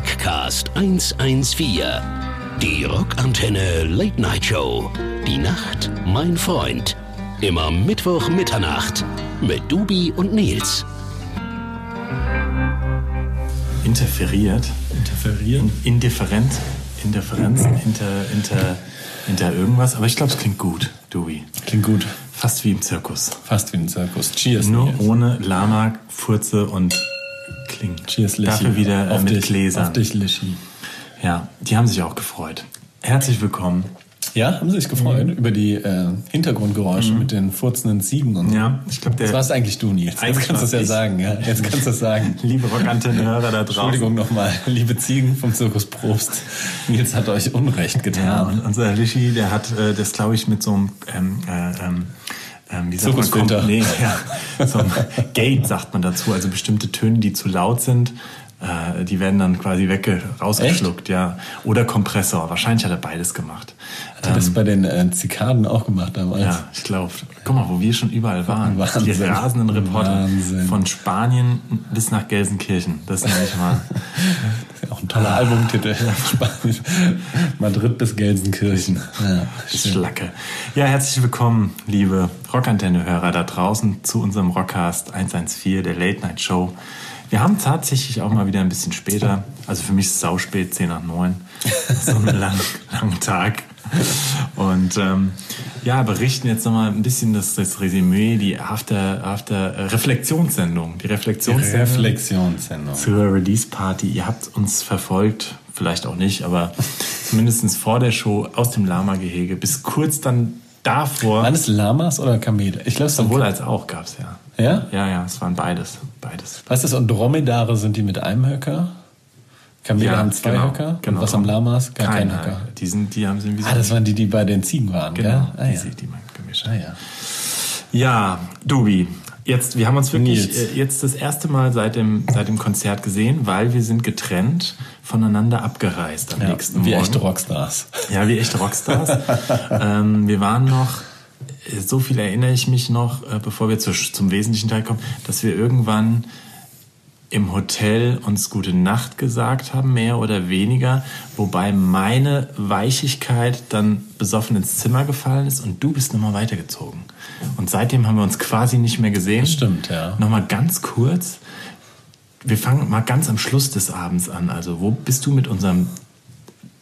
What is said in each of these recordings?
Rockcast 114. Die Rockantenne Late Night Show. Die Nacht, mein Freund. Immer Mittwoch Mitternacht mit Dubi und Nils. Interferiert. Interferieren? Indifferent. Indifferenz. Inter, inter, inter irgendwas. Aber ich glaube, es klingt gut, Dubi. Klingt gut. Fast wie im Zirkus. Fast wie im Zirkus. Cheers. Nur Nils. ohne Lama, Furze und Kling. Cheers, Lischi. Dafür wieder äh, auf mit dich, Gläsern. Auf dich, Lischi. Ja, die haben sich auch gefreut. Herzlich willkommen. Ja, haben Sie sich gefreut über die äh, Hintergrundgeräusche mit den furzenden Ziegen und so? Ja, ich glaube, der. Das warst eigentlich du, Nils. Jetzt kannst du es ja sagen. Ja. Jetzt kannst du es sagen. Liebe Rockantenne-Hörer da draußen. Entschuldigung nochmal, liebe Ziegen vom Zirkus Probst. Nils hat euch Unrecht Ja, getan. und unser Lischi, der hat äh, das, glaube ich, mit so einem ähm, äh, ähm, ähm, wie sagt man, Nee, ja, so einem Gate sagt man dazu. Also bestimmte Töne, die zu laut sind, äh, die werden dann quasi wegge rausgeschluckt, ja. Oder Kompressor. Wahrscheinlich hat er beides gemacht. Hat er das bei den äh, Zikaden auch gemacht damals? Ja, ich glaube. Guck mal, wo wir schon überall waren. Wahnsinn. Die rasenden Reporter Wahnsinn. von Spanien bis nach Gelsenkirchen. Das ist nämlich mal. Auch ein toller Albumtitel. Spanisch. Madrid bis Gelsenkirchen. Ja. Schlacke. Ja, herzlich willkommen, liebe Rockantenne-Hörer da draußen zu unserem Rockcast 114, der Late Night Show. Wir haben tatsächlich auch mal wieder ein bisschen später, also für mich ist es sauspät, 10 nach 9, so einen langen, langen Tag. Und ähm, ja, berichten jetzt nochmal ein bisschen das, das Resümee, die After, After äh, Reflexionssendung. Die Reflexionssendung Reflexionssendung. zur Release Party. Ihr habt uns verfolgt, vielleicht auch nicht, aber zumindest vor der Show aus dem Lama-Gehege bis kurz dann davor. Waren es Lamas oder Kamele? Ich glaube, es Sowohl als auch gab's ja. Ja? Ja, ja, es waren beides. Beides. Ist und Dromedare sind die mit einem Höcker? Kamele Ja, haben zwei genau, Höcker. genau. Und was haben Lamas? Gar keinen Kein Höcker. Die, sind, die haben sie. Ah, das waren die, die bei den Ziegen waren, genau, gell? Ah, die, ja. die man gemischt Ah, ja. Ja, Dubi. Jetzt, wir haben uns wirklich Nils. äh, jetzt das erste Mal seit dem, seit dem Konzert gesehen, weil wir sind getrennt voneinander abgereist am ja. nächsten Wie Morgen. echte Rockstars. Ja, wie echte Rockstars. ähm, wir waren noch, äh, so viel erinnere ich mich noch, äh, bevor wir zu, zum wesentlichen Teil kommen, dass wir irgendwann im Hotel uns gute Nacht gesagt haben, mehr oder weniger, wobei meine Weichigkeit dann besoffen ins Zimmer gefallen ist und du bist nochmal weitergezogen. Und seitdem haben wir uns quasi nicht mehr gesehen. Stimmt, ja. Nochmal ganz kurz. Wir fangen mal ganz am Schluss des Abends an. Also, wo bist du mit unserem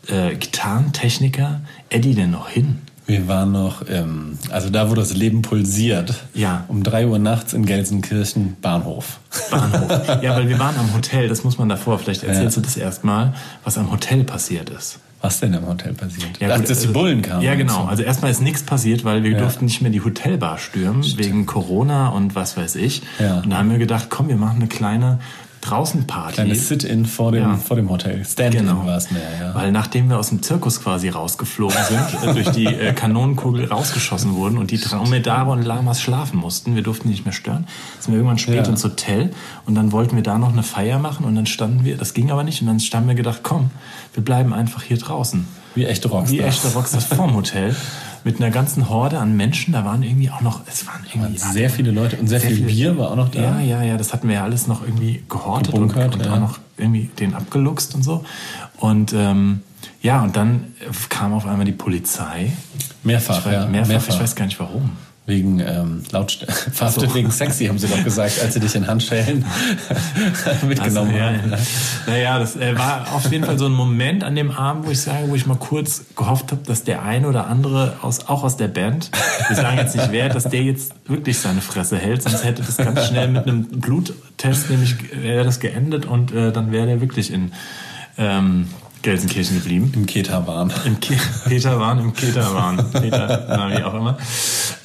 äh, Gitarrentechniker Eddie denn noch hin? Wir waren noch, ähm, also da, wo das Leben pulsiert. Ja. Um drei Uhr nachts in Gelsenkirchen, Bahnhof. Bahnhof. ja, weil wir waren am Hotel, das muss man davor, vielleicht erzählst Ja. du das erstmal, was am Hotel passiert ist. Was denn im Hotel passiert? Ja, Ach, gut, dass die also- Bullen kamen. Ja, genau. so. Also erstmal ist nichts passiert, weil wir Ja. durften nicht mehr die Hotelbar stürmen, wegen Corona und was weiß ich. Ja. Und da haben wir gedacht, komm, wir machen eine kleine Draußenparty. Kleines Sit-in vor dem, Ja. vor dem Hotel. Stand-in Genau. war es mehr, ja. Weil nachdem wir aus dem Zirkus quasi rausgeflogen sind, durch die äh, Kanonenkugel rausgeschossen wurden und die Dromedare und Lamas schlafen mussten, wir durften die nicht mehr stören, sind wir irgendwann spät Ja. ins Hotel und dann wollten wir da noch eine Feier machen und dann standen wir, das ging aber nicht und dann haben wir gedacht, komm, wir bleiben einfach hier draußen. Wie echte Rockstars. Wie echte Rockstars vorm Hotel. Mit einer ganzen Horde an Menschen, da waren irgendwie auch noch, es waren irgendwie Sehr viele Leute und sehr, sehr viel Bier war auch noch da. ja, ja, ja, das hatten wir ja alles noch irgendwie gehortet und, Gebunkert, und ja. auch noch irgendwie den abgeluchst und so. Und ähm, ja, und dann kam auf einmal die Polizei. Mehrfach, weiß, ja. mehrfach, ich weiß gar nicht warum. Wegen ähm, Lautstärke. Verhaftet wegen sexy, haben sie doch gesagt, als sie dich in Handschellen mitgenommen Also, ja, haben. Naja, das äh, war auf jeden Fall so ein Moment an dem Abend, wo ich sage, wo ich mal kurz gehofft habe, dass der eine oder andere aus, auch aus der Band, wir sagen jetzt nicht wer, dass der jetzt wirklich seine Fresse hält, sonst hätte das ganz schnell mit einem Bluttest nämlich wäre das geendet und äh, dann wäre der wirklich in ähm, Gelsenkirchen geblieben. Im Keterwahn. Im Ke im Keter waren. Peter, wie auch immer.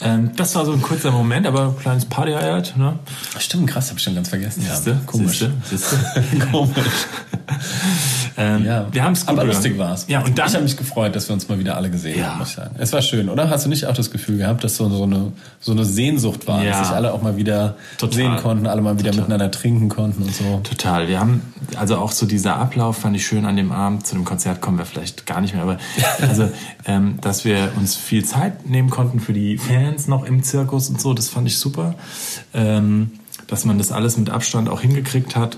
Ähm, das war so ein kurzer Moment, aber ein kleines Party-Highlight. Ne? Stimmt, krass, hab ich schon ganz vergessen. Siehste? Ja, komisch. Siehste? Siehste? Komisch. Ähm, Ja, wir haben es aber lustig war's. Ja, und dann ich habe mich gefreut, dass wir uns mal wieder alle gesehen Ja. haben, muss ich sagen. Es war schön, oder? Hast du nicht auch das Gefühl gehabt, dass so, so, eine, so eine Sehnsucht war, Ja. dass sich alle auch mal wieder Total. sehen konnten, alle mal wieder Total. miteinander trinken konnten und so? Total. Wir haben, also auch so dieser Ablauf fand ich schön an dem Abend. Zu dem Konzert kommen wir vielleicht gar nicht mehr, aber also, ähm, dass wir uns viel Zeit nehmen konnten für die Fans noch im Zirkus und so, das fand ich super. Ähm, dass man das alles mit Abstand auch hingekriegt hat.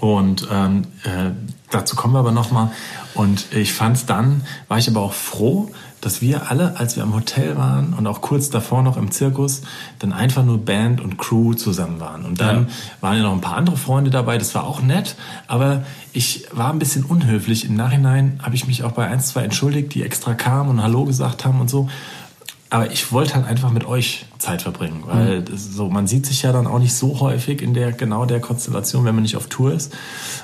Und ähm, äh, dazu kommen wir aber nochmal. Und ich fand dann, war ich aber auch froh, dass wir alle, als wir am Hotel waren und auch kurz davor noch im Zirkus, dann einfach nur Band und Crew zusammen waren. Und dann ja. waren ja noch ein paar andere Freunde dabei, das war auch nett, aber ich war ein bisschen unhöflich. Im Nachhinein habe ich mich auch bei ein, zwei entschuldigt, die extra kamen und Hallo gesagt haben und so. Aber ich wollte halt einfach mit euch Zeit verbringen, weil mhm. so man sieht sich ja dann auch nicht so häufig in der genau der Konstellation, wenn man nicht auf Tour ist.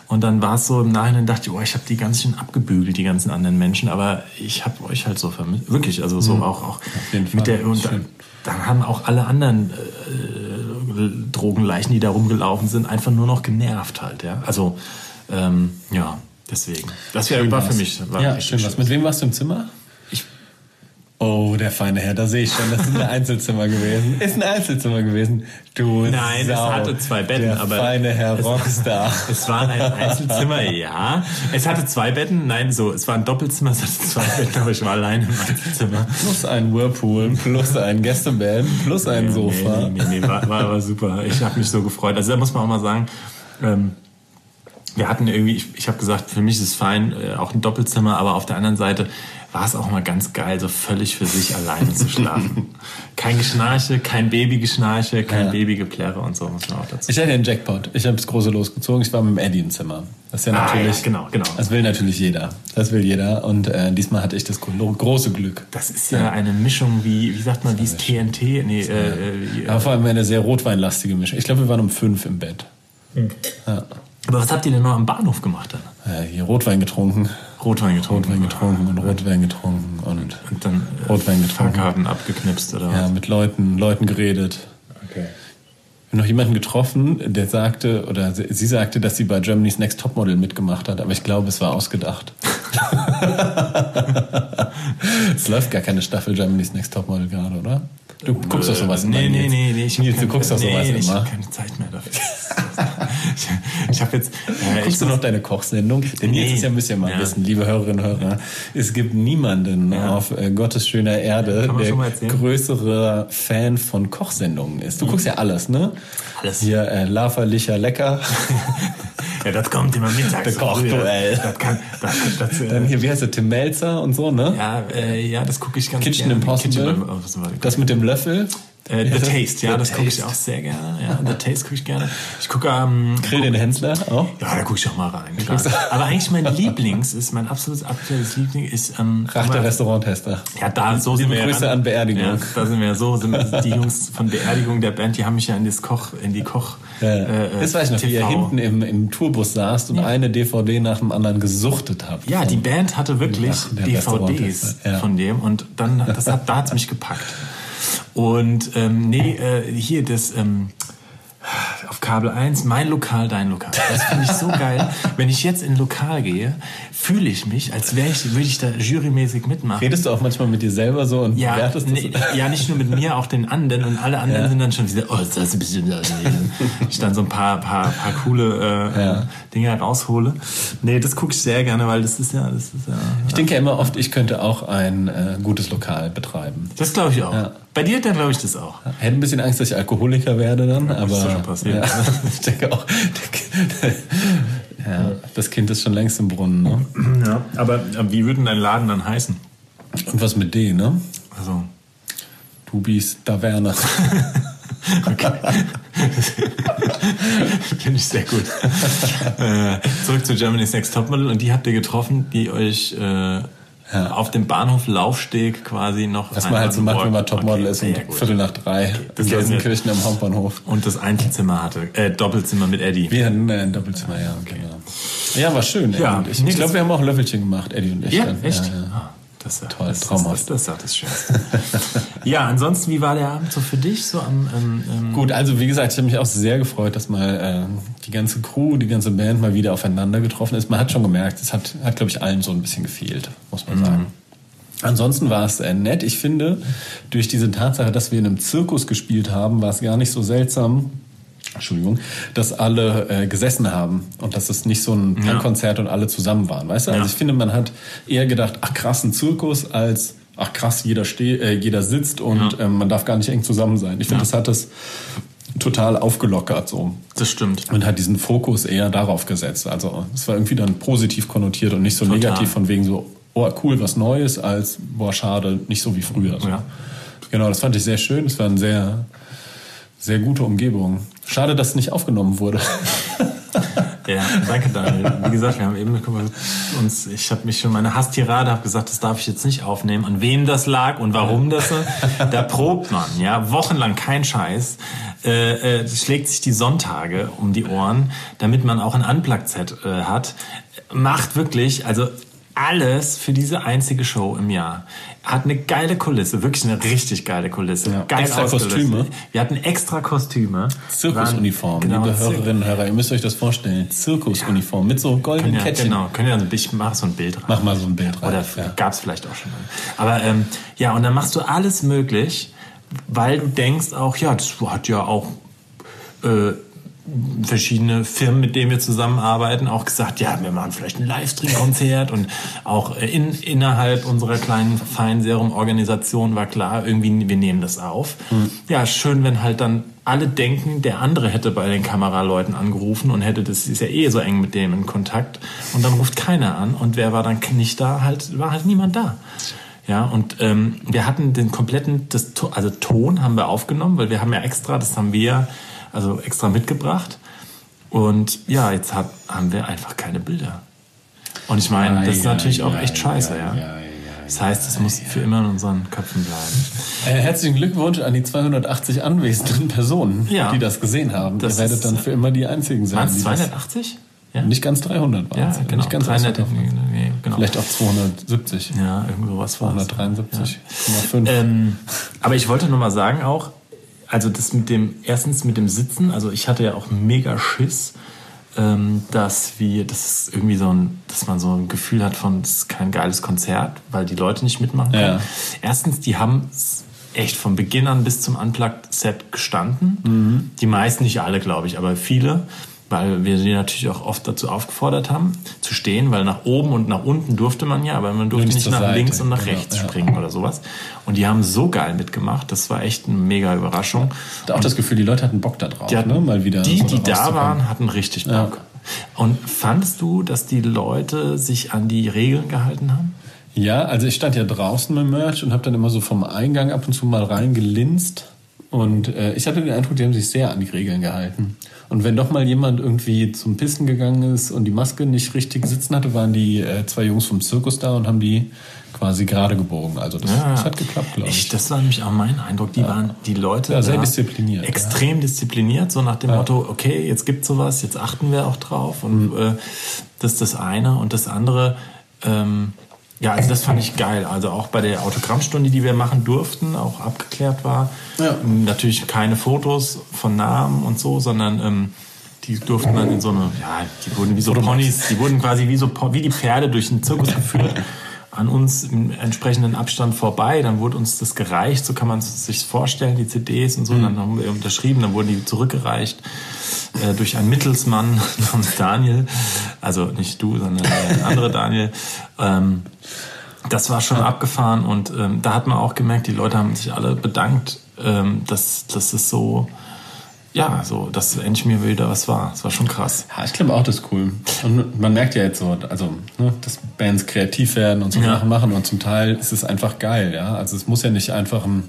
Und dann war es so im Nachhinein dachte ich, oh, ich habe die ganz schön abgebügelt, die ganzen anderen Menschen, aber ich habe euch halt so vermisst, wirklich, also so mhm. auch auch mit der und dann, dann, haben auch alle anderen äh, Drogenleichen, die da rumgelaufen sind, einfach nur noch genervt halt, ja. Also ähm, ja, deswegen. Das war für mich war ja schön. Was mit wem warst du im Zimmer? Oh, der feine Herr, da sehe ich schon, das ist ein Einzelzimmer gewesen. Ist ein Einzelzimmer gewesen. Du Nein, Sau, es hatte zwei Betten, der aber. feine Herr Rockstar. Es, war ein Einzelzimmer, ja. Es hatte zwei Betten, nein, so, es war ein Doppelzimmer, es hatte zwei Betten, aber ich war allein im Einzelzimmer. Plus ein Whirlpool, plus ein Gästebett, plus ein nee, Sofa. Nee, nee, nee, war, war, war super. Ich habe mich so gefreut. Also da muss man auch mal sagen, ähm, wir hatten irgendwie, ich, ich habe gesagt, für mich ist es fein, äh, auch ein Doppelzimmer, aber auf der anderen Seite war es auch mal ganz geil, so völlig für sich alleine zu schlafen. kein Geschnarche, kein Babygeschnarche, kein ja. Babygeplärre und so muss man auch dazu. Ich hatte den Jackpot. Ich habe das große losgezogen. Ich war mit dem Eddie im Zimmer. Das ist ja natürlich. Ah, ja, genau, genau. Das will natürlich jeder. Das will jeder. Und äh, diesmal hatte ich das große Glück. Das ist ja, ja. eine Mischung wie, wie sagt man, wie ist TNT? Nee, äh, äh, Aber vor allem eine sehr rotweinlastige Mischung. Ich glaube, wir waren um fünf im Bett. Mhm. Ja. Aber was habt ihr denn noch am Bahnhof gemacht dann? Äh, hier Rotwein getrunken. Rotwein getrunken. Rotwein getrunken und Rotwein getrunken und, und dann äh, Rotwein getrunken. Fahrkarten abgeknipst oder was? Ja, mit Leuten, Leuten geredet. Okay. Ich noch jemanden getroffen, der sagte, oder sie sagte, dass sie bei Germany's Next Topmodel mitgemacht hat, aber ich glaube, es war ausgedacht. es läuft gar keine Staffel Germany's Next Topmodel gerade, oder? Du guckst doch sowas immer. Nee, nee, nee, nee. Ich Nils, du guckst doch sowas nee, immer. Ich habe keine Zeit mehr dafür. ich, ich habe jetzt. Äh, Guckst du noch deine Kochsendung? Denn nee. jetzt ist ja müsst ihr mal ja. wissen, liebe Hörerinnen und Hörer, es gibt niemanden ja. auf äh, Gottes schöner Erde, der größere Fan von Kochsendungen ist. Du mhm. guckst ja alles, ne? Alles. Hier äh, Lava, Licher, Lecker. ja, das kommt immer mittags. Der Kochduell. Das kann, das, das, äh, Dann hier, wie heißt der, Tim Melzer und so, ne? Ja, äh, ja das gucke ich ganz Kitchen gerne. Impossible. Kitchen Impossible. Das mit dem Löffel. Äh, The Taste, ja, The das gucke ich auch sehr gerne. Ja, The Taste gucke ich gerne. Ich gucke ähm, Grill den Hensler auch? Ja, da gucke ich auch mal rein. Klar. Aber eigentlich mein Lieblings ist, mein absolutes aktuelles Liebling ist ähm, Rach der Restauranttester. Ja, da so sind wir Grüße an Beerdigung. Ja, da sind wir so, sind die Jungs von Beerdigung der Band, die haben mich ja in das Koch, in die Koch. Ja. Äh, das weiß ich noch, TV. wie ihr hinten im, im Tourbus saßt und ja. eine DVD nach dem anderen gesuchtet habt. Ja, die Band hatte wirklich DVDs ja. von dem und dann, das hat, da hat's mich gepackt. Und ähm, nee, äh, hier das ähm, auf Kabel 1, mein Lokal, dein Lokal. Das finde ich so geil. Wenn ich jetzt in ein Lokal gehe, fühle ich mich, als wäre ich, würde ich da jurymäßig mitmachen. Redest du auch manchmal mit dir selber so und ja, bewertest nee, Ja, nicht nur mit mir, auch den anderen und alle anderen ja. sind dann schon wieder, oh, das ist ein bisschen, ich dann so ein paar, paar, paar coole äh, ja. Dinge raushole. Nee, das gucke ich sehr gerne, weil das ist ja, das ist ja. Ich denke ja immer oft, ich könnte auch ein äh, gutes Lokal betreiben. Das glaube ich auch. Ja. Bei dir dann glaube ich das auch. Hätte ein bisschen Angst, dass ich Alkoholiker werde dann, aber. Das ist schon passiert. Ja, ich denke auch. ja, das Kind ist schon längst im Brunnen, ne? Ja, aber wie würde dein Laden dann heißen? Und was mit D, ne? Also. Dubis Taverne. Okay. Finde ich sehr gut. Äh, zurück zu Germany's Next Topmodel und die habt ihr getroffen, die euch äh, ja. auf dem Bahnhof Laufsteg quasi noch. Was man halt so macht, wenn man Topmodel okay. ist und ja, Viertel nach drei das in Gelsenkirchen am Hauptbahnhof. Und das Einzelzimmer hatte, äh, Doppelzimmer mit Eddie. Wir hatten ein Doppelzimmer, ja, okay. genau. Ja, war schön. Ja, ich, ich glaube, wir haben auch ein Löffelchen gemacht, Eddie und ich. Ja, dann. echt? Ja, ja. Das, Toll, das, traumhaft. Das, das, das, das Schönste. ja, ansonsten, wie war der Abend so für dich? So am, ähm, ähm Gut, also wie gesagt, ich habe mich auch sehr gefreut, dass mal äh, die ganze Crew, die ganze Band mal wieder aufeinander getroffen ist. Man hat schon gemerkt, es hat, hat glaube ich, allen so ein bisschen gefehlt, muss man mhm. sagen. Ansonsten war es äh, nett. Ich finde, durch diese Tatsache, dass wir in einem Zirkus gespielt haben, war es gar nicht so seltsam, Entschuldigung, dass alle äh, gesessen haben und dass es nicht so ein Punkkonzert ja. und alle zusammen waren, weißt du? Also ja. ich finde, man hat eher gedacht, ach krass, ein Zirkus als ach krass, jeder steh, äh, jeder sitzt und ja. ähm, man darf gar nicht eng zusammen sein. Ich finde, das hat es total aufgelockert so. Das stimmt. Und hat diesen Fokus eher darauf gesetzt. Also es war irgendwie dann positiv konnotiert und nicht so Total. negativ von wegen so, oh cool, was Neues, als boah, schade, nicht so wie früher. So. Ja. Genau, das fand ich sehr schön. Es war eine sehr, sehr gute Umgebung. Schade, dass es nicht aufgenommen wurde. Ja, danke Daniel. Wie gesagt, wir haben eben uns, ich habe mich schon meine Hasstirade habe gesagt, das darf ich jetzt nicht aufnehmen. An wem das lag und warum das so. Da probt man, ja, wochenlang kein Scheiß. Äh, äh, schlägt sich die Sonntage um die Ohren, damit man auch ein Unplugged-Set äh, hat. Macht wirklich, also alles für diese einzige Show im Jahr. Hat eine geile Kulisse, wirklich eine richtig geile Kulisse. Ja. Geil Extra ausgelöst. Kostüme. Wir hatten extra Kostüme. Zirkusuniform, Genau, liebe Hörerinnen und Hörer, ihr müsst euch das vorstellen. Zirkusuniform mit so goldenen Ja, Kettchen. genau. Können ja, ich mache so ein Bild rein. Mach mal so ein Bild rein. Oder ja. gab es vielleicht auch schon mal. Aber ähm, ja, und dann machst du alles möglich, weil du denkst auch, ja, das hat ja auch äh, verschiedene Firmen, mit denen wir zusammenarbeiten, auch gesagt, ja, wir machen vielleicht ein Livestream-Konzert. Und auch äh, in, innerhalb unserer kleinen Feinserum-Organisation war klar, irgendwie, wir nehmen das auf. Ja, schön, wenn halt dann alle denken, der andere hätte bei den Kameraleuten angerufen und hätte, das ist ja eh so eng mit dem in Kontakt. Und dann ruft keiner an. Und wer war dann nicht da, halt, war halt niemand da. Ja, und ähm, wir hatten den kompletten, das, also Ton haben wir aufgenommen, weil wir haben ja extra, das haben wir also extra mitgebracht. Und ja, jetzt hat, haben wir einfach keine Bilder. Und ich meine, das ist natürlich auch echt scheiße, ei, ja. ei, Das heißt, es muss für immer in unseren Köpfen bleiben. Äh, herzlichen Glückwunsch an die 280 anwesenden Personen, Ja. die das gesehen haben. Das Ihr werdet dann äh, für immer die einzigen sein. Waren es die das- 280? Ja, Nicht ganz 300 waren ja es. genau. Nicht ganz 300, 300. nee, genau. Vielleicht auch 270. Ja, irgend sowas war es. 273,5. Ähm, aber ich wollte nur mal sagen auch, also das mit dem, erstens mit dem Sitzen, also ich hatte ja auch mega Schiss, ähm, dass wir, das ist irgendwie so ein, dass man so ein Gefühl hat von, das ist kein geiles Konzert, weil die Leute nicht mitmachen können. Ja. Erstens, die haben echt von Beginn an bis zum Unplugged-Set gestanden. Die meisten, nicht alle, glaube ich, aber viele. Weil wir sie natürlich auch oft dazu aufgefordert haben, zu stehen, weil nach oben und nach unten durfte man ja, aber man durfte nicht nicht nach Seite, links und nach genau, rechts ja. springen oder sowas. Und die haben so geil mitgemacht, das war echt eine mega Überraschung. Ich hatte auch das Gefühl, die Leute hatten Bock da drauf, Die, hatten, ne? mal wieder. die, so die da waren, hatten richtig Bock. Und fandest du, dass die Leute sich an die Regeln gehalten haben? Ja, also ich stand ja draußen mit Merch und habe dann immer so vom Eingang ab und zu mal reingelinst. Und äh, ich hatte den Eindruck, die haben sich sehr an die Regeln gehalten. Und wenn doch mal jemand irgendwie zum Pissen gegangen ist und die Maske nicht richtig sitzen hatte, waren die äh, zwei Jungs vom Zirkus da und haben die quasi gerade gebogen. Also das, das hat geklappt, glaube ich. Ich, das war nämlich auch mein Eindruck. Die waren die Leute Ja, sehr diszipliniert, extrem diszipliniert, so nach dem Motto: Okay, jetzt gibt's sowas, jetzt achten wir auch drauf. Und Mhm. äh, das ist das eine und das andere. Ähm, ja, also das fand ich geil. Also auch bei der Autogrammstunde, die wir machen durften, auch abgeklärt war. Ja. Natürlich keine Fotos von Namen und so, sondern ähm, die durften dann in so eine, ja, die wurden wie so Ponys, die wurden quasi wie so wie die Pferde durch den Zirkus geführt. An uns im entsprechenden Abstand vorbei, dann wurde uns das gereicht, so kann man es sich vorstellen, die CDs und so, dann haben wir unterschrieben, dann wurden die zurückgereicht äh, durch einen Mittelsmann namens Daniel, also nicht du, sondern der andere Daniel. Ähm, das war schon abgefahren und ähm, da hat man auch gemerkt, die Leute haben sich alle bedankt, ähm, dass, dass es so, ja, so, dass endlich mir wieder was war. Das war schon krass. Ja, ich glaube auch, das ist cool. Und man merkt ja jetzt so, also, ne, dass Bands kreativ werden und so Ja. Sachen machen und zum Teil ist es einfach geil, ja. Also es muss ja nicht einfach ein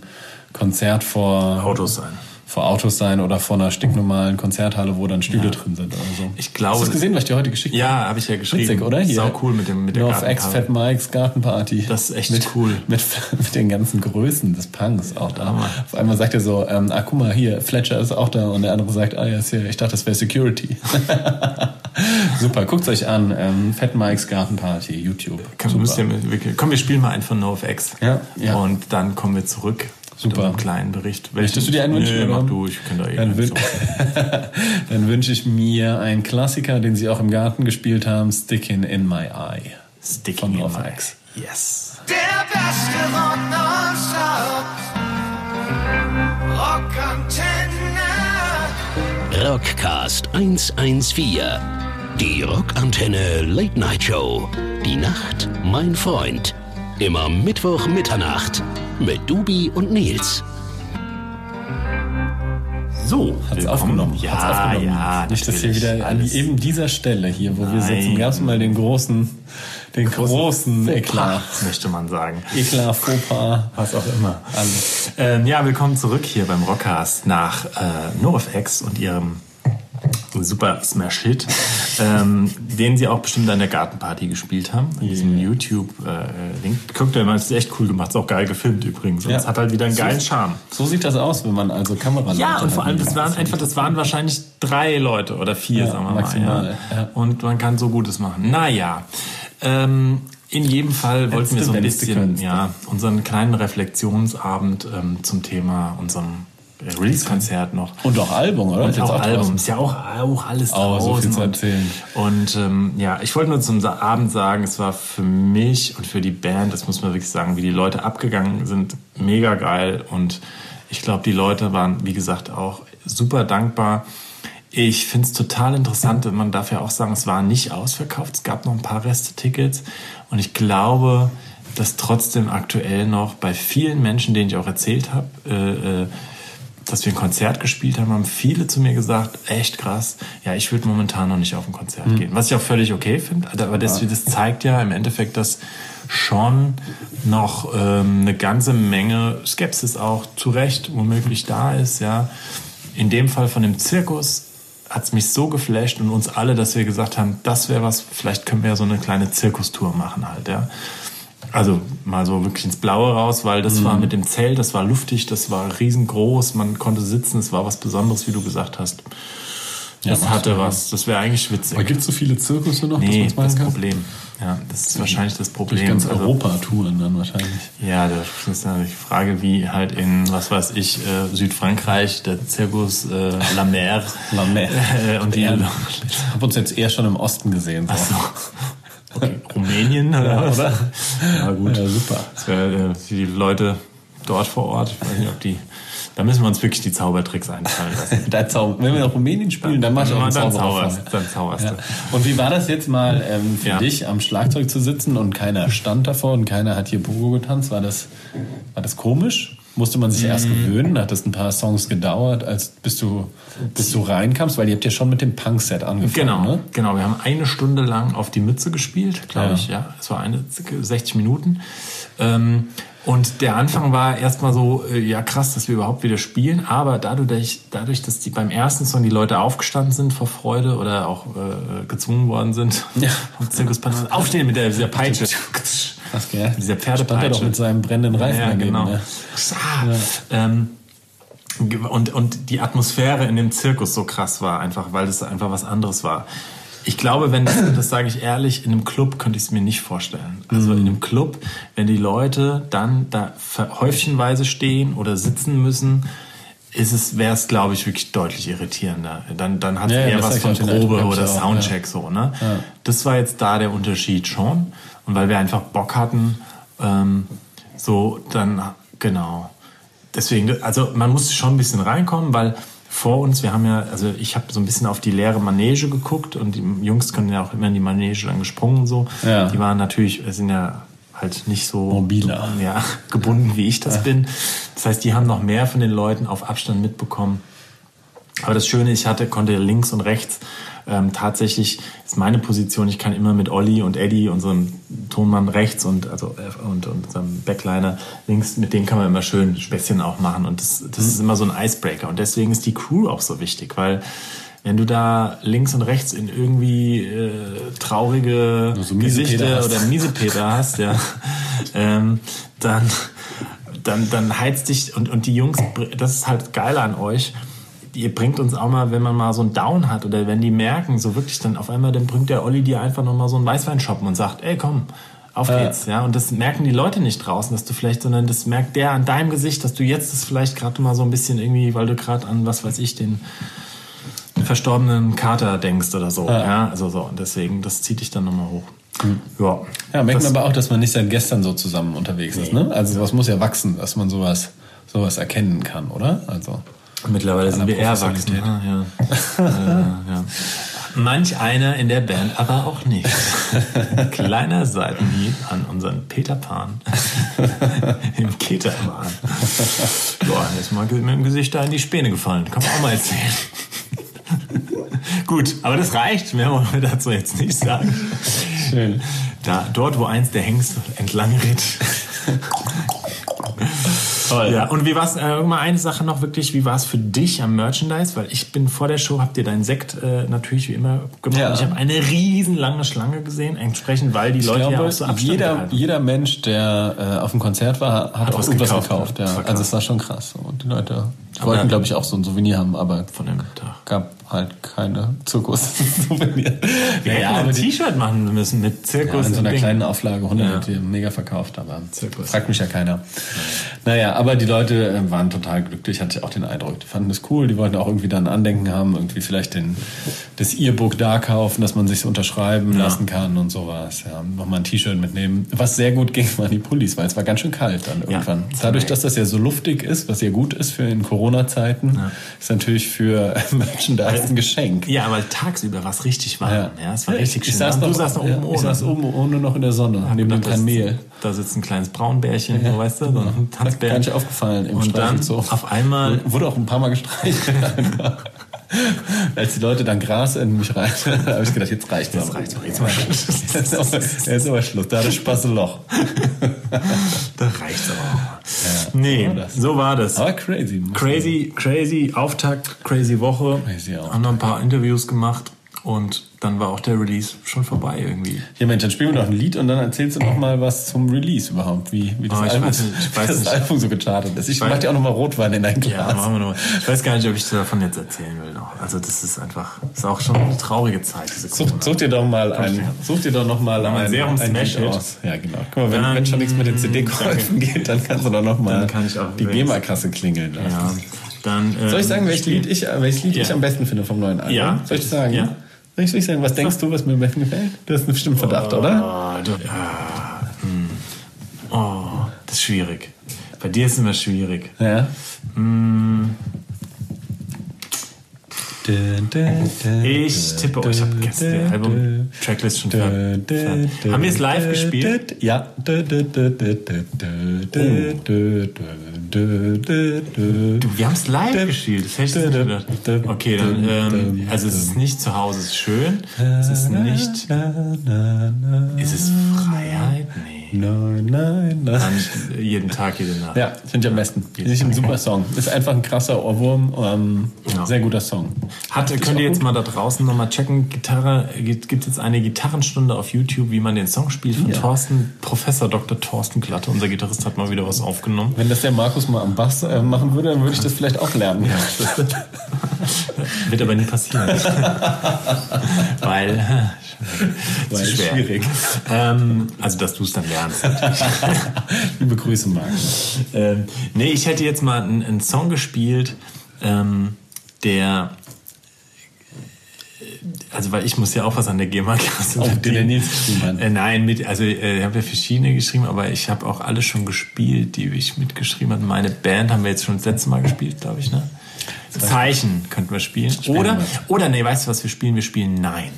Konzert vor Autos sein. Vor Autos sein oder vor einer stinknormalen Konzerthalle, wo dann Stühle drin sind oder so. Ich glaube- Hast du gesehen, was ich dir heute geschickt habe? Ja, habe ich ja geschrieben. Witzig, oder? Sau cool mit dem mit der North X. Fat Mike's Gartenparty. Das ist echt mit, cool. Mit, mit den ganzen Größen des Punks auch da. Hammer. Auf einmal sagt er so, ähm, ah, guck mal, hier, Fletcher ist auch da. Und der andere sagt, ah, ja, ist hier, ich dachte, das wäre Security. Super, guckt's euch an. Ähm, Fat Mike's Gartenparty, YouTube. Komm, Super. müsst ihr mit- wirklich- komm, wir spielen mal einen von NoFX. Ja, ja. Und dann kommen wir zurück Super. einem kleinen Bericht. Möchtest du dir einen wünschen, Nee, mach du, ich kann da eh Dann, wün dann wünsche ich mir einen Klassiker, den sie auch im Garten gespielt haben, Sticking in My Eye. Sticking in my X. Yes. Der beste Rock nonstop. Rockantenne. Rockcast 114. Die Rockantenne Late Night Show. Die Nacht, mein Freund. Immer Mittwoch Mitternacht mit Dubi und Nils. So, Hat's willkommen. aufgenommen. Ja, Hat's aufgenommen. ja, Nicht, dass hier wieder an eben dieser Stelle hier, wo wir Nein. sitzen, gab es mal den großen, den großen Eklat. möchte man sagen. Eklat, Fauxpas. Was auch immer. Alles. Ähm, ja, willkommen zurück hier beim Rockcast nach äh, NoFX und ihrem super Smash Hit, ähm, den sie auch bestimmt an der Gartenparty gespielt haben. In diesem YouTube-Link. Guckt euch mal, das ist echt cool gemacht. Ist auch geil gefilmt übrigens. Und es hat halt wieder einen geilen Charme. So sieht das aus, wenn man also Kamera Ja, und vor allem, das waren einfach, das waren wahrscheinlich drei Leute oder vier, Ja, sagen wir maximal, mal. Ja. ja. Und man kann so Gutes machen. Naja, ähm, in jedem Fall wollten wir so ein bisschen ja, unseren kleinen Reflexionsabend ähm, zum Thema unserem äh, Release-Konzert noch. Und auch Album, oder? Und Ist jetzt auch Album. draußen. Ist ja auch, auch alles Oh, so viel zu erzählen. Und ähm, ja, ich wollte nur zum Abend sagen, es war für mich und für die Band, das muss man wirklich sagen, wie die Leute abgegangen sind, mega geil. Und ich glaube, die Leute waren, wie gesagt, auch super dankbar. Ich finde es total interessant, man darf ja auch sagen, es war nicht ausverkauft, es gab noch ein paar Reste-Tickets. Und ich glaube, dass trotzdem aktuell noch bei vielen Menschen, denen ich auch erzählt habe, äh, äh, dass wir ein Konzert gespielt haben, haben viele zu mir gesagt, echt krass, ja, ich würde momentan noch nicht auf ein Konzert Mhm. gehen. Was ich auch völlig okay finde, aber das, das zeigt ja im Endeffekt, dass schon noch ähm, eine ganze Menge Skepsis auch zu Recht womöglich da ist, ja. In dem Fall von dem Zirkus hat es mich so geflasht und uns alle, dass wir gesagt haben, das wäre was, vielleicht können wir ja so eine kleine Zirkustour machen halt, ja. Also mal so wirklich ins Blaue raus, weil das Mhm. war mit dem Zelt, das war luftig, das war riesengroß, man konnte sitzen, es war was Besonderes, wie du gesagt hast. Das was, hatte ja. was, das wäre eigentlich witzig. Aber gibt es so viele Zirkusse noch, nee, dass man das es kann? Problem. Ja, das ist wahrscheinlich das Durch Problem. ganz Also- Europa touren dann wahrscheinlich. ja, das ist ja die Frage, wie halt in, was weiß ich, äh, Südfrankreich, der Zirkus äh, La Mer. La Mer. Äh, und die, Ich habe uns jetzt eher schon im Osten gesehen. So. Okay, Rumänien oder was? oder? Ja, gut. Ja, super. Wär, äh, für die Leute dort vor Ort, ich weiß nicht, ob die, da müssen wir uns wirklich die Zaubertricks einfallen lassen. Zau- Wenn wir nach Rumänien spielen, dann mach ich auch einen dann, zauberst, dann zauberst Ja. Und wie war das jetzt mal ähm, für Ja. dich, am Schlagzeug zu sitzen und keiner stand davor und keiner hat hier Pogo getanzt? War das, war das komisch? Musste man sich Mhm. erst gewöhnen? Hat das ein paar Songs gedauert, als bis du, bis du reinkamst? Weil ihr habt ja schon mit dem Punk-Set angefangen, Genau, ne? genau. Wir haben eine Stunde lang auf die Mütze gespielt, glaube Ja. ich. Ja, es war eine 60 Minuten. Ähm, und der Anfang war erstmal so, äh, ja krass, dass wir überhaupt wieder spielen. Aber dadurch, dadurch, dass die beim ersten Song die Leute aufgestanden sind vor Freude oder auch äh, gezwungen worden sind, Ja. vom Zirkuspanel, aufstehen mit der, dieser Peitsche. Krass, gell? Dieser Stand er doch Pferdepeitsche. mit seinem brennenden Reifen Ja, daneben, genau. ne? Ähm, und, und die Atmosphäre in dem Zirkus so krass war, einfach, weil es einfach was anderes war. Ich glaube, wenn, das sage ich ehrlich, in einem Club könnte ich es mir nicht vorstellen. Also in einem Club, wenn die Leute dann da häufchenweise stehen oder sitzen müssen, ist es, wäre es, glaube ich, wirklich deutlich irritierender. Dann, dann hat es Ja, ja, eher das was von Probe oder auch, Soundcheck so, ne? Das war jetzt da der Unterschied schon. Und weil wir einfach Bock hatten, ähm, so, dann, genau. Deswegen, also man musste schon ein bisschen reinkommen, weil vor uns, wir haben ja, also ich habe so ein bisschen auf die leere Manege geguckt und die Jungs können ja auch immer in die Manege dann gesprungen und so. Ja. Die waren natürlich, sind ja halt nicht so Mobiler. Ja, gebunden, wie ich das bin. Das heißt, die haben noch mehr von den Leuten auf Abstand mitbekommen. Aber das Schöne, ich hatte, konnte links und rechts ähm, tatsächlich ist meine Position, ich kann immer mit Olli und Eddie, unserem Tonmann rechts und also äh, und, und unserem Backliner links, mit denen kann man immer schön Späßchen auch machen. Und das, das ist immer so ein Icebreaker. Und deswegen ist die Crew auch so wichtig, weil wenn du da links und rechts in irgendwie äh, traurige so Miesepeter Gesichter oder Miesepeter hast, ja, ähm, dann, dann, dann heizt dich und, und die Jungs, das ist halt geil an euch. Ihr bringt uns auch mal, wenn man mal so einen Down hat oder wenn die merken, so wirklich dann auf einmal, dann bringt der Olli dir einfach noch mal so einen Weißwein shoppen und sagt, ey komm, auf Ja. geht's, ja. Und das merken die Leute nicht draußen, dass du vielleicht, sondern das merkt der an deinem Gesicht, dass du jetzt das vielleicht gerade mal so ein bisschen irgendwie, weil du gerade an, was weiß ich, den verstorbenen Kater denkst oder so, ja. Also so, und deswegen, das zieht dich dann nochmal hoch. Ja. Ja, merkt Das- man aber auch, dass man nicht seit gestern so zusammen unterwegs ist. Ne? Also sowas muss ja wachsen, dass man sowas, sowas erkennen kann, oder? Also Mittlerweile sind wir erwachsen. Ja, ja. äh, ja. Manch einer in der Band aber auch nicht. Kleiner Seitenhieb an unseren Peter Pan im Ketermann. Boah, ist mal mit dem Gesicht da in die Späne gefallen. Kann man auch mal erzählen. Gut, aber das reicht. Mehr wollen wir dazu jetzt nicht sagen. Schön. Da, dort, wo einst der Hengst entlang ritt. Toll. Ja, und wie war's, äh, mal eine Sache noch wirklich, wie war es für dich am Merchandise? Weil ich bin vor der Show, habt ihr deinen Sekt äh, natürlich wie immer gemacht. Ja. Ich habe eine riesen lange Schlange gesehen, entsprechend, weil die Ich Leute ja glaube, auch so Abstand jeder, jeder Mensch, der äh, auf dem Konzert war, hat, auch was irgendwas gekauft, gekauft. ja. ja. War. Also es war schon krass. Und die Leute wollten, glaube ich, auch so ein Souvenir haben, aber Von dem Tag. gab halt keine Zirkus-Souvenir. Wir hätten ein die- T-Shirt machen müssen mit ja, Zirkus in so einer Ding. kleinen Auflage 100 Ja. mega verkauft, aber Zirkus. fragt mich ja keiner. Naja, aber die Leute äh, waren total glücklich, hatte ich auch den Eindruck. Die fanden das cool, die wollten auch irgendwie dann Andenken haben, irgendwie vielleicht den, das E-Book da kaufen, dass man sich unterschreiben lassen kann und sowas. Ja, nochmal ein T-Shirt mitnehmen. Was sehr gut ging, waren die Pullis, weil es war ganz schön kalt dann irgendwann. das Dadurch, dass das ja so luftig ist, was ja gut ist für in Corona-Zeiten, ist natürlich für Merchandise ein Geschenk. Ja, aber tagsüber war es richtig warm. Ja, Ja. es war richtig ich schön. saß noch, du saßt da oben ja, ohne. Ich saß oben ohne noch in der Sonne, neben dem Da kleinen sitzt- Mehl. Da sitzt ein kleines Braunbärchen, so, weißt du, so ein Gar Tanzbär. nicht aufgefallen im Und dann auf einmal Wurde auch ein paar Mal gestreichelt. Als die Leute dann Gras in mich rein, habe ich gedacht, jetzt reicht es. reicht jetzt mal Schluss. Jetzt ist aber- Schluss. Da hat das Spaß ein Loch. Da reicht's aber auch. nee, so war das. so war das. Aber crazy. Crazy, crazy Auftakt, crazy Woche. Crazy Auftakt. Haben noch ein paar Interviews gemacht und dann war auch der Release schon vorbei irgendwie. Ja, Mensch, dann spielen wir noch ein Lied und dann erzählst du noch mal was zum Release überhaupt, wie, wie das, Oh, ich Album, weiß ich wie das. Album so gechartet ist. Ich weiß- mach dir auch noch mal Rotwein in dein Ja, Glas. machen wir noch. Ich weiß gar nicht, ob ich davon jetzt erzählen will noch. Also das ist einfach, das ist auch schon eine traurige Zeit, diese Such, such dir doch mal ein, such dir doch noch mal ein, Serum ein Smash Lied aus. Ja, genau. Guck mal, wenn, Dann- wenn schon nichts mit den CD-Käufen geht, dann kannst du doch noch mal ich auch die GEMA-Kasse klingeln lassen. Ja, dann, ähm, Soll ich sagen, welches Lied ich, welches Lied Ja. ich am besten finde vom neuen Album? Ja. Soll ich sagen? Ja. Soll ich, soll ich sagen, was denkst du, was mir am besten gefällt? Du hast einen bestimmten Verdacht, oder? Oh, du, ja, hm. oh, das ist schwierig. Bei dir ist es immer schwierig. Ja. Ich tippe, oh, ich habe gestern die Album-Tracklist schon Haben wir es live gespielt? Ja. Du, wir haben es live gespielt. Das hätte ich nicht gedacht. Okay, dann, ähm, also es ist nicht zu Hause, es ist schön. Es ist nicht. Ist es Freiheit? Nee. Nein, nein, nein. Dann jeden Tag, jede Nacht. Ja, finde ich am besten. Ist ein super Song. Ist einfach ein krasser Ohrwurm. Ähm, Ja. Sehr guter Song. Hat, könnt ihr jetzt mal da draußen nochmal checken, Gitarre, gibt gibt jetzt eine Gitarrenstunde auf YouTube, wie man den Song spielt von Ja. Thorsten, Professor Dr. Thorsten Glatte, unser Gitarrist hat mal wieder was aufgenommen. Wenn das der Markus mal am Bass äh, machen würde, dann würde ich das vielleicht auch lernen. Wird aber nie passieren. Weil, Weil ist schwer. schwierig. Ähm, also, dass du es dann lernst. Liebe Grüße, Markus. ähm, nee, ich hätte jetzt mal einen, einen Song gespielt, ähm, der. Also, weil ich muss ja auch was an der GEMA-Klasse Oh, den geschrieben hat. Äh, nein, mit, also äh, ich habe ja verschiedene geschrieben, aber ich habe auch alle schon gespielt, die ich mitgeschrieben habe. Meine Band haben wir jetzt schon das letzte Mal gespielt, glaube ich, ne? Zeichen könnten wir spielen. Oder, wir. oder nee, weißt du, was wir spielen? Wir spielen Nein.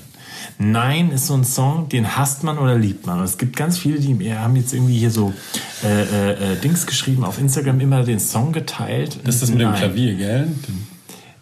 Nein ist so ein Song, den hasst man oder liebt man. Und es gibt ganz viele, die haben jetzt irgendwie hier so äh, äh, äh, Dings geschrieben, auf Instagram immer den Song geteilt. Das ist das mit dem Nein. Klavier, gell?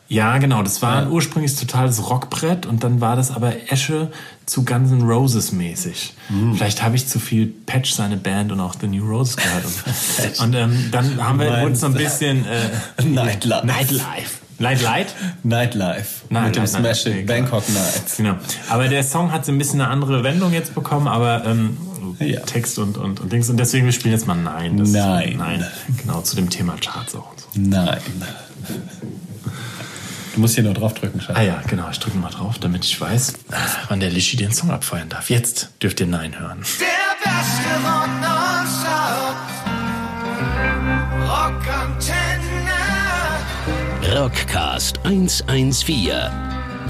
Ja, genau. Das war ein ursprünglich totales Rockbrett und dann war das aber Esche zu Guns N' Roses mäßig. Mhm. Vielleicht habe ich zu viel Patch, seine Band und auch The New Roses gehört. und und ähm, dann haben wir wurde so ein bisschen äh, Nightlife. Nightlife. Nightlight? Nightlife. Nein, mit dem nein, Smashing nee, klar. Bangkok Nights. Genau. Aber der Song hat so ein bisschen eine andere Wendung jetzt bekommen, aber ähm, Ja. Text und, und, und Dings. Und deswegen, wir spielen jetzt mal Nein. Das- Nein. Nein. Genau, zu dem Thema Charts auch und so. Nein. Du musst hier nur draufdrücken, Schatz. Ah ja, genau, ich drücke mal drauf, damit ich weiß, wann der Lischi den Song abfeuern darf. Jetzt dürft ihr Nein hören. Der beste Rock nonstop. Rockantenne. Rockcast 114.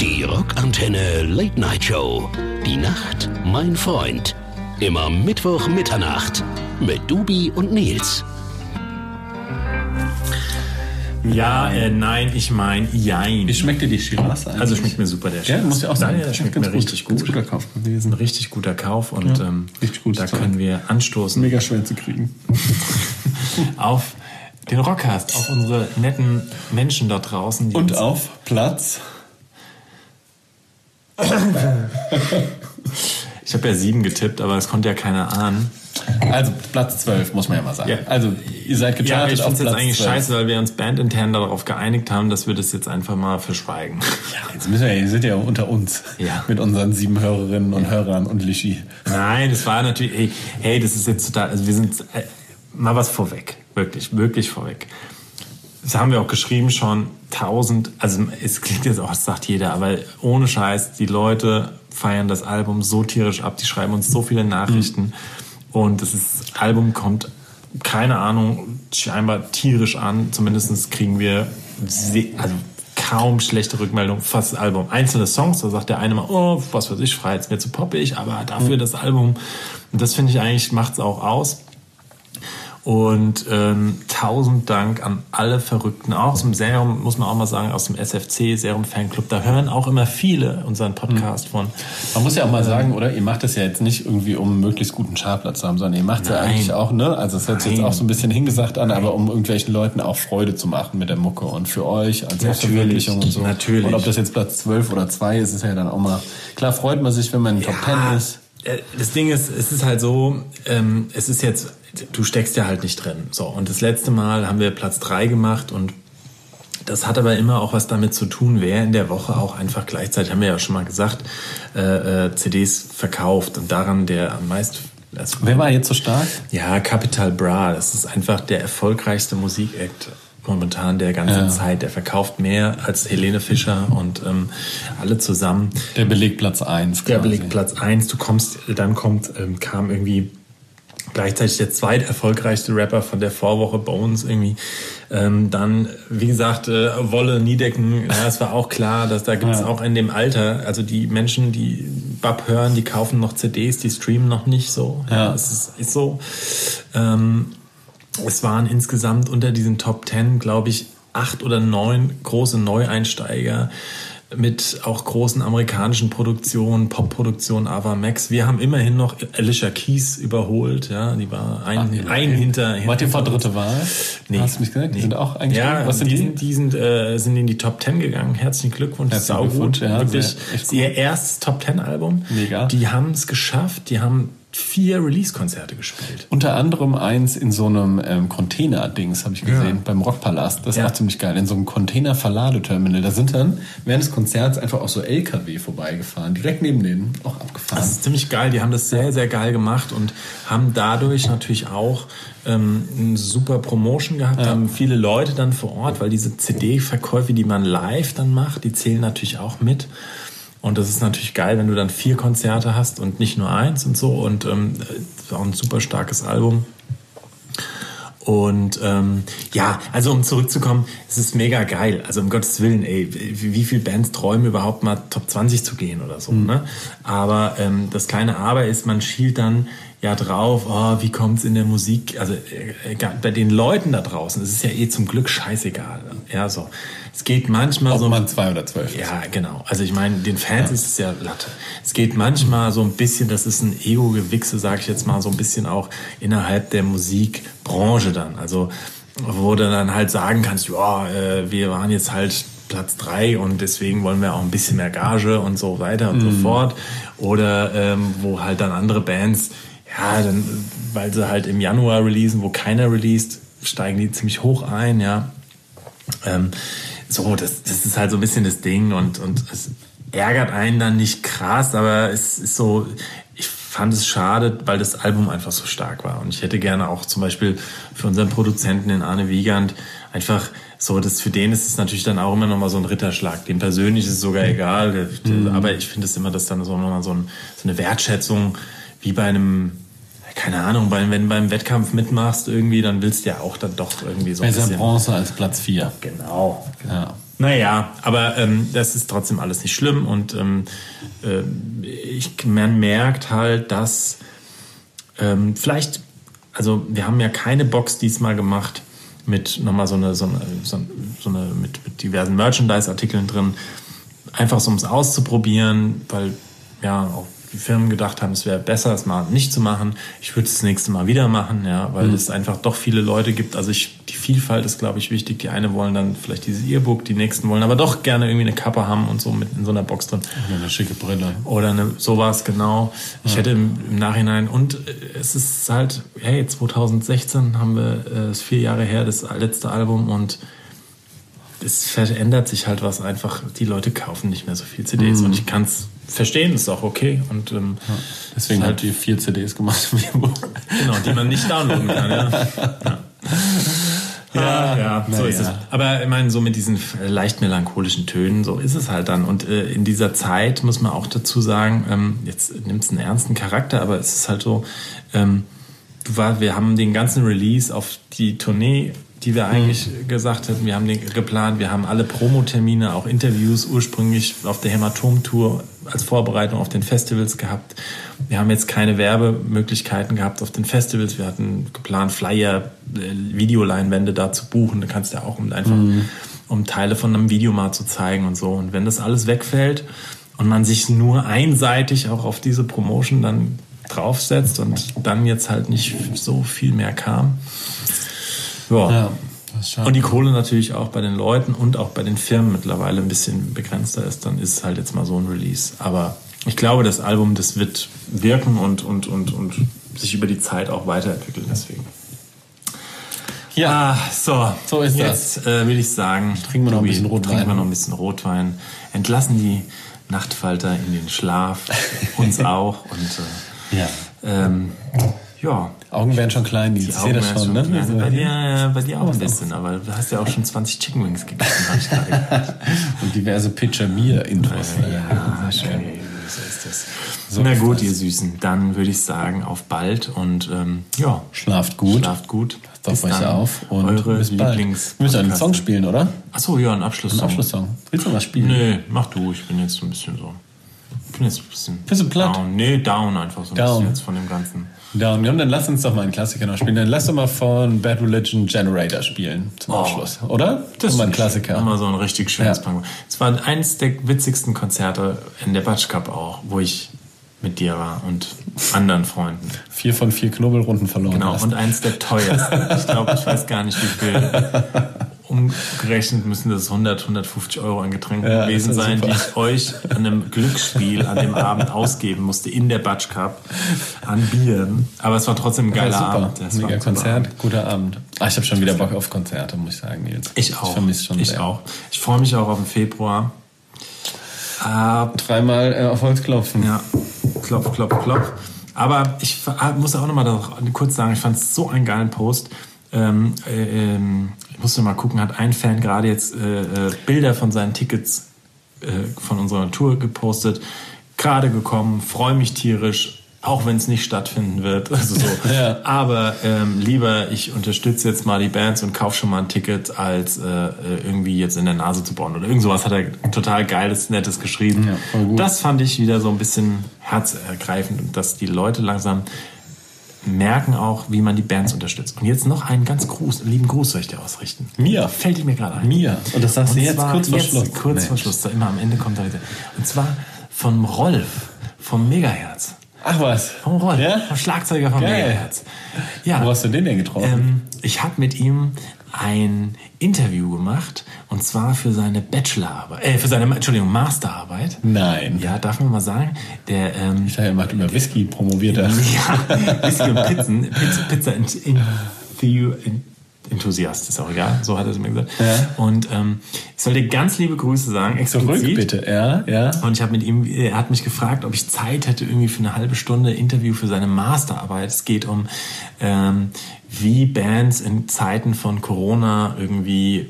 Die Rockantenne Late Night Show. Die Nacht, mein Freund. Immer Mittwoch Mitternacht mit Dubi und Nils. Ja, äh, nein, ich meine Jein. Wie schmeckt dir die Shiraz eigentlich? Also schmeckt mir super der Ja, muss ich auch sagen. Nein, der schmeckt Ganz mir gut. richtig Ganz gut. guter Kauf gewesen. Ein richtig guter Kauf und Ja, ähm, da können wir anstoßen Mega schwer zu kriegen. auf den Rockcast, auf unsere netten Menschen dort draußen. Und auf Platz. Ich habe ja sieben getippt, aber das konnte ja keiner ahnen. Also Platz 12, muss man ja mal sagen. Ja. Also ihr seid Ja, gechartet ich auf finde es Platz jetzt eigentlich 12. scheiße, weil wir uns bandintern darauf geeinigt haben, dass wir das jetzt einfach mal verschweigen. Ja, jetzt müssen wir, ihr seid ja unter uns. Ja. Mit unseren sieben Hörerinnen und Hörern und Lishi. Nein, das war natürlich, hey, hey, das ist jetzt total, also wir sind, äh, mal was vorweg, wirklich, wirklich vorweg. Das haben wir auch geschrieben schon, tausend, also es klingt jetzt auch, das sagt jeder, aber ohne Scheiß, die Leute feiern das Album so tierisch ab, die schreiben uns so viele Nachrichten und das ist, Album kommt, keine Ahnung, scheinbar tierisch an, zumindest kriegen wir, also kaum schlechte Rückmeldung, fast das Album. Einzelne Songs, da sagt der eine mal, oh, was weiß ich, frei, jetzt mir zu poppig, aber dafür das Album. Und das finde ich eigentlich, macht's auch aus. Und ähm, tausend Dank an alle Verrückten, auch aus dem Serum, muss man auch mal sagen, aus dem SFC, Serum Fanclub. Da hören auch immer viele unseren Podcast von. Man muss ja auch mal sagen, oder? Ihr macht das ja jetzt nicht irgendwie, um einen möglichst guten Chartplatz zu haben, sondern ihr macht es ja Nein. eigentlich auch, ne? Also es hört sich jetzt Nein. auch so ein bisschen hingesagt an, aber um irgendwelchen Leuten auch Freude zu machen mit der Mucke und für euch als Selbstverwirklichung und so. natürlich. Und ob das jetzt Platz 12 oder 2 ist, ist ja dann auch mal. Klar freut man sich, wenn man in den Top 10 ist. äh, Das Ding ist, es ist halt so, ähm, es ist jetzt, du steckst ja halt nicht drin. So, und das letzte Mal haben wir Platz drei gemacht und das hat aber immer auch was damit zu tun, wer in der Woche auch einfach gleichzeitig, haben wir ja schon mal gesagt, äh, äh, CDs verkauft und daran der am meisten. Also, Wer war jetzt so stark? ja, Capital Bra, das ist einfach der erfolgreichste Musikakt momentan der ganzen Ja. Zeit. Der verkauft mehr als Helene Fischer und ähm, alle zusammen. Der belegt Platz 1. Der belegt Platz 1. Du kommst, dann kommt, ähm, kam irgendwie gleichzeitig der zweiterfolgreichste Rapper von der Vorwoche Bones irgendwie. Ähm, dann, wie gesagt, äh, Wolle, Niedecken, ja, es war auch klar, dass da gibt es Ja. auch in dem Alter, also die Menschen, die Bab hören, die kaufen noch CDs, die streamen noch nicht so. Ja. es ist, ist so. Ähm, es waren insgesamt unter diesen Top Ten, glaube ich, acht oder neun große Neueinsteiger mit auch großen amerikanischen Produktionen, Popproduktionen, Ava Max. Wir haben immerhin noch Alicia Keys überholt, ja, die war ein, ein hinter. Wart ihr vor dritte Wahl? Nee. Hast du mich gesagt? Die Nee. sind auch eigentlich. Ja, was sind die, die? sind, die sind, äh, sind in die Top Ten gegangen. Herzlichen Glückwunsch. Herzlichen Saugut. Glückwunsch, ja, Wirklich sehr- echt ihr erstes Top Ten Album. Mega. Die haben es geschafft. Die haben vier Release-Konzerte gespielt. Unter anderem eins in so einem ähm, Container-Dings, habe ich gesehen, Ja. beim Rockpalast. Das ist Ja. auch ziemlich geil. In so einem Container-Verladeterminal. Da sind dann während des Konzerts einfach auch so LKW vorbeigefahren. Direkt neben denen auch abgefahren. Das ist ziemlich geil. Die haben das sehr, sehr geil gemacht und haben dadurch natürlich auch ähm, eine super Promotion gehabt, haben viele Leute dann vor Ort, weil diese CD-Verkäufe, die man live dann macht, die zählen natürlich auch mit. Und das ist natürlich geil, wenn du dann vier Konzerte hast und nicht nur eins und so. Und ähm, auch ein super starkes Album. Und ähm, ja, also um zurückzukommen, es ist mega geil. Also um Gottes Willen, ey, wie, wie viele Bands träumen überhaupt mal Top 20 zu gehen oder so, ne? Aber ähm, das kleine Aber ist, man schielt dann ja drauf, oh, wie kommt's in der Musik, also äh, bei den Leuten da draußen, es ist ja eh zum Glück scheißegal. Ja, so. Es geht manchmal Ob so. man zwei oder zwölf ist. Ja, genau. Also ich meine, den Fans ist es ja Latte. Es geht manchmal so ein bisschen, das ist ein Ego-Gewichse, sage ich jetzt mal, so ein bisschen auch innerhalb der Musikbranche dann. Also wo du dann halt sagen kannst, ja, äh, wir waren jetzt halt Platz drei und deswegen wollen wir auch ein bisschen mehr Gage und so weiter und so fort. Oder ähm, wo halt dann andere Bands, ja, dann, weil sie halt im Januar releasen, wo keiner released, steigen die ziemlich hoch ein, ja. Ähm, so, das, das ist halt so ein bisschen das Ding und, und es ärgert einen dann nicht krass, aber es ist so, ich fand es schade, weil das Album einfach so stark war. Und ich hätte gerne auch zum Beispiel für unseren Produzenten, den Arne Wiegand, einfach so, das, für den ist es natürlich dann auch immer nochmal so ein Ritterschlag. Dem persönlich ist es sogar egal, der, aber ich finde es immer, dass dann so nochmal so, ein, so eine Wertschätzung wie bei einem keine Ahnung, weil wenn du beim Wettkampf mitmachst irgendwie, dann willst du ja auch dann doch irgendwie so ein Besser bisschen. Bronze als Platz vier. Genau. Ja. Naja, aber ähm, das ist trotzdem alles nicht schlimm und ähm, ähm, ich, man merkt halt, dass ähm, vielleicht, also wir haben ja keine Box diesmal gemacht, mit nochmal so eine, so eine, so eine mit, mit diversen Merchandise-Artikeln drin. Einfach so, um es auszuprobieren, weil ja auch Firmen gedacht haben, es wäre besser, es mal nicht zu machen. Ich würde es das nächste Mal wieder machen, ja, weil es einfach doch viele Leute gibt. Also ich, die Vielfalt ist, glaube ich, wichtig. Die eine wollen dann vielleicht dieses E-Book, die nächsten wollen aber doch gerne irgendwie eine Kappe haben und so mit in so einer Box drin. Oder eine schicke Brille. Oder eine, sowas, genau. Ich hätte im, im Nachhinein, und äh, es ist halt, hey, 2016 haben wir, äh, ist vier Jahre her, das letzte Album und es verändert sich halt was einfach. Die Leute kaufen nicht mehr so viel CDs und ich kann es verstehen, ist auch okay. Und ähm, Deswegen ist halt die vier CDs gemacht. Genau, die man nicht downloaden kann. Ja, ja. ja, ja so ist es. ja. Aber ich meine, so mit diesen leicht melancholischen Tönen, so ist es halt dann. Und äh, in dieser Zeit muss man auch dazu sagen, ähm, jetzt nimmt es einen ernsten Charakter, aber es ist halt so, ähm, du war, wir haben den ganzen Release auf die Tournee, die wir eigentlich gesagt hatten, wir haben den geplant, wir haben alle Promotermine, auch Interviews ursprünglich auf der Hämatom-Tour als Vorbereitung auf den Festivals gehabt. Wir haben jetzt keine Werbemöglichkeiten gehabt auf den Festivals. Wir hatten geplant, Flyer, äh, Videoleinwände da zu buchen. Da kannst du ja auch um einfach, um Teile von einem Video mal zu zeigen und so. Und wenn das alles wegfällt und man sich nur einseitig auch auf diese Promotion dann draufsetzt und dann jetzt halt nicht so viel mehr kam. Ja. Ja, das. Und die Kohle natürlich auch bei den Leuten und auch bei den Firmen mittlerweile ein bisschen begrenzter ist, dann ist es halt jetzt mal so ein Release. Aber ich glaube, das Album, das wird wirken und, und, und, und sich über die Zeit auch weiterentwickeln. Deswegen. Ja. Ah, so. So ist Jetzt äh, will ich sagen, Trinken wir noch ein bisschen Rotwein. Trinken wir noch ein bisschen Rotwein. Entlassen die Nachtfalter in den Schlaf. uns auch. Und ja. äh, ähm, ja, Augen werden schon klein, Nils. die Ich sehe das werden schon, ne? klein. Also, bei, dir, ja, bei dir auch ein bisschen, aber du hast ja auch schon 20 Chicken Wings gegessen, habe ich gerade gehört. Und diverse Pitcher Mir Intros. Ja, sehr schön. okay, so ist das. So Na gut, das. ihr Süßen, dann würde ich sagen, auf bald und ähm, ja, Schlaft gut. schlaft gut. Passt auf euch dann. auf und eure bis bald. Lieblings. Wir müssen einen Song spielen, oder? Achso, ja, ein Abschlusssong. Ein Abschlusssong. Willst du was spielen? Nee, mach du, ich bin jetzt so ein bisschen so. Ich bin jetzt ein bisschen. Du platt? Down. Nee, down einfach so ein Down. bisschen jetzt von dem Ganzen. Down. Ja, und dann lass uns doch mal einen Klassiker noch spielen. Dann lass doch mal von Bad Religion Generator spielen zum Oh. Abschluss, oder? Das ist mal ein Klassiker. Immer so ein richtig schönes Ja. Punk. Es war eines der witzigsten Konzerte in der Batsch Cup auch, wo ich mit dir war und anderen Freunden. Vier von vier Knubbelrunden verloren. Genau, hast. und eines der teuersten. Ich glaube, ich weiß gar nicht, wie viel. Umgerechnet müssen das 100, 150 Euro an Getränken Ja, gewesen ja sein, super. die ich euch an einem Glücksspiel an dem Abend ausgeben musste in der Batsch Cup an Bieren. Aber es war trotzdem ein Ja, geiler super. Abend. War Mega Konzert, Abend. guter Abend. Ah, ich habe schon wieder Bock auf Konzerte, muss ich sagen, Nils. Ich auch. Ich vermisse schon ich sehr. auch. Ich freue mich auch auf den Februar. Ah, Dreimal äh, auf Holz klopfen. Ja, klopf, klopf, klopf. Aber ich ah, muss auch nochmal kurz sagen, ich fand es so einen geilen Post. Ähm, äh, ähm, ich musste mal gucken, hat ein Fan gerade jetzt äh, äh, Bilder von seinen Tickets äh, von unserer Tour gepostet. Gerade gekommen, freue mich tierisch, auch wenn es nicht stattfinden wird. Also so. Ja. Aber ähm, lieber, ich unterstütze jetzt mal die Bands und kaufe schon mal ein Ticket, als äh, äh, irgendwie jetzt in der Nase zu bauen. Oder irgend sowas hat er total geiles, nettes geschrieben. Ja. Das fand ich wieder so ein bisschen herzergreifend dass die Leute langsam merken auch, wie man die Bands unterstützt. Und jetzt noch einen ganz Gruß, lieben Gruß soll ich dir ausrichten. Mir. Fällt mir gerade ein. Mir. Und das sagst du jetzt kurz vor jetzt, Schluss. Kurz Nee. vor Schluss, da immer am Ende kommt da wieder. Und zwar vom Rolf, vom Megaherz. Ach was. Vom Rolf, Ja? vom Schlagzeuger vom Geil. Megaherz. Ja. Wo hast du den denn getroffen? Ähm, ich habe mit ihm ein Interview gemacht und zwar für seine Bachelorarbeit, äh, für seine, Entschuldigung, Masterarbeit. Nein. Ja, darf man mal sagen, der, ähm, Ich dachte, er macht über Whisky promoviert. er. ja, Whisky und Pizzen, Pizza, Pizza Ent- Enthu- Ent- Enthusiast, ist auch egal, so hat er es mir gesagt. Ja. Und ähm, ich soll dir ganz liebe Grüße sagen, Zurück explizit. bitte. Ja, ja. Und ich habe mit ihm, er hat mich gefragt, ob ich Zeit hätte irgendwie für eine halbe Stunde Interview für seine Masterarbeit. Es geht um, ähm, wie Bands in Zeiten von Corona irgendwie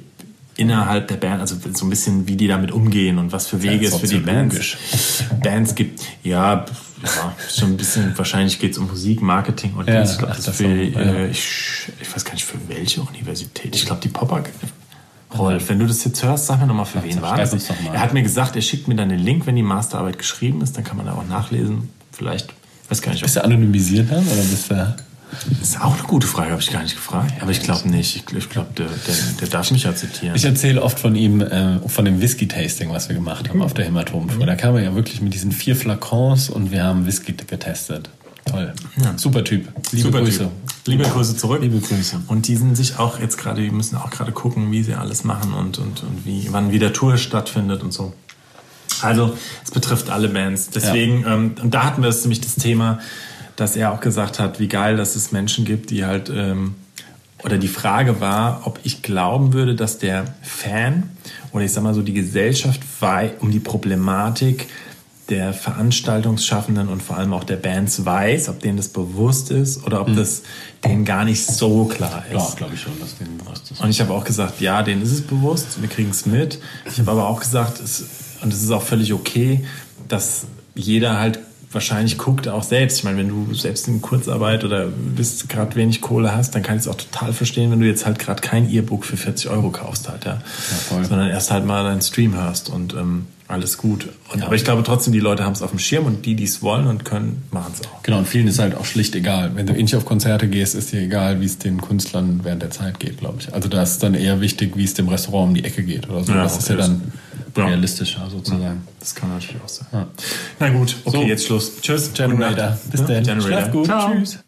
innerhalb der Band, also so ein bisschen, wie die damit umgehen und was für Wege es für die Bands. Bands gibt. Ja, ja, schon ein bisschen, wahrscheinlich geht es um Musik, Marketing und Ja, ich glaube, das für, auch, ja. äh, ich, ich weiß gar nicht für welche Universität. Ich glaube, die Popper. Rolf, wenn du das jetzt hörst, sag mir nochmal, für wen war das? Er hat mir gesagt, er schickt mir dann den Link, wenn die Masterarbeit geschrieben ist, dann kann man da auch nachlesen. Vielleicht, weiß gar nicht, Bist du anonymisiert dann? Oder bist du. Das ist auch eine gute Frage, habe ich gar nicht gefragt. Aber ich glaube nicht. Ich, ich glaube, der, der, der darf mich ja zitieren. Ich erzähle oft von ihm, äh, von dem Whisky-Tasting, was wir gemacht haben auf der Hämatomtour. Da kam er ja wirklich mit diesen vier Flakons und wir haben Whisky getestet. Toll. Super Typ. Liebe Super Grüße. Typ. Liebe Grüße zurück. Liebe Grüße. Und die sind sich auch jetzt gerade, die müssen auch gerade gucken, wie sie alles machen und, und, und wie, wann wieder Tour stattfindet und so. Also, es betrifft alle Bands. Deswegen, ähm, und da hatten wir es nämlich das Thema, dass er auch gesagt hat, wie geil, dass es Menschen gibt, die halt, ähm, oder die Frage war, ob ich glauben würde, dass der Fan oder ich sag mal so die Gesellschaft um die Problematik der Veranstaltungsschaffenden und vor allem auch der Bands weiß, ob denen das bewusst ist oder ob das denen gar nicht so klar ist. Ja, glaube ich schon, dass dem bewusst ist. Und ich habe auch gesagt, ja, denen ist es bewusst, wir kriegen es mit. Ich habe aber auch gesagt, es, und es ist auch völlig okay, dass jeder halt wahrscheinlich guckt auch selbst. Ich meine, wenn du selbst in Kurzarbeit oder bist gerade wenig Kohle hast, dann kann ich es auch total verstehen, wenn du jetzt halt gerade kein E-Book für 40 Euro kaufst halt, ja. voll. Sondern erst halt mal deinen Stream hörst und ähm, alles gut. Und, Aber ich glaube trotzdem, die Leute haben es auf dem Schirm und die, die es wollen und können, machen es auch. Genau, und vielen ist halt auch schlicht egal. Wenn du eh nicht auf Konzerte gehst, ist dir egal, wie es den Künstlern während der Zeit geht, glaube ich. Also da ist dann eher wichtig, wie es dem Restaurant um die Ecke geht oder so. Ja, das ist ja okay. dann Ja. realistischer sozusagen. Das kann natürlich auch sein. Ja. Na gut, okay, So. jetzt Schluss. Tschüss. Generator. Bis Ja, dann. Generator. Schlaf gut. Ciao. Tschüss.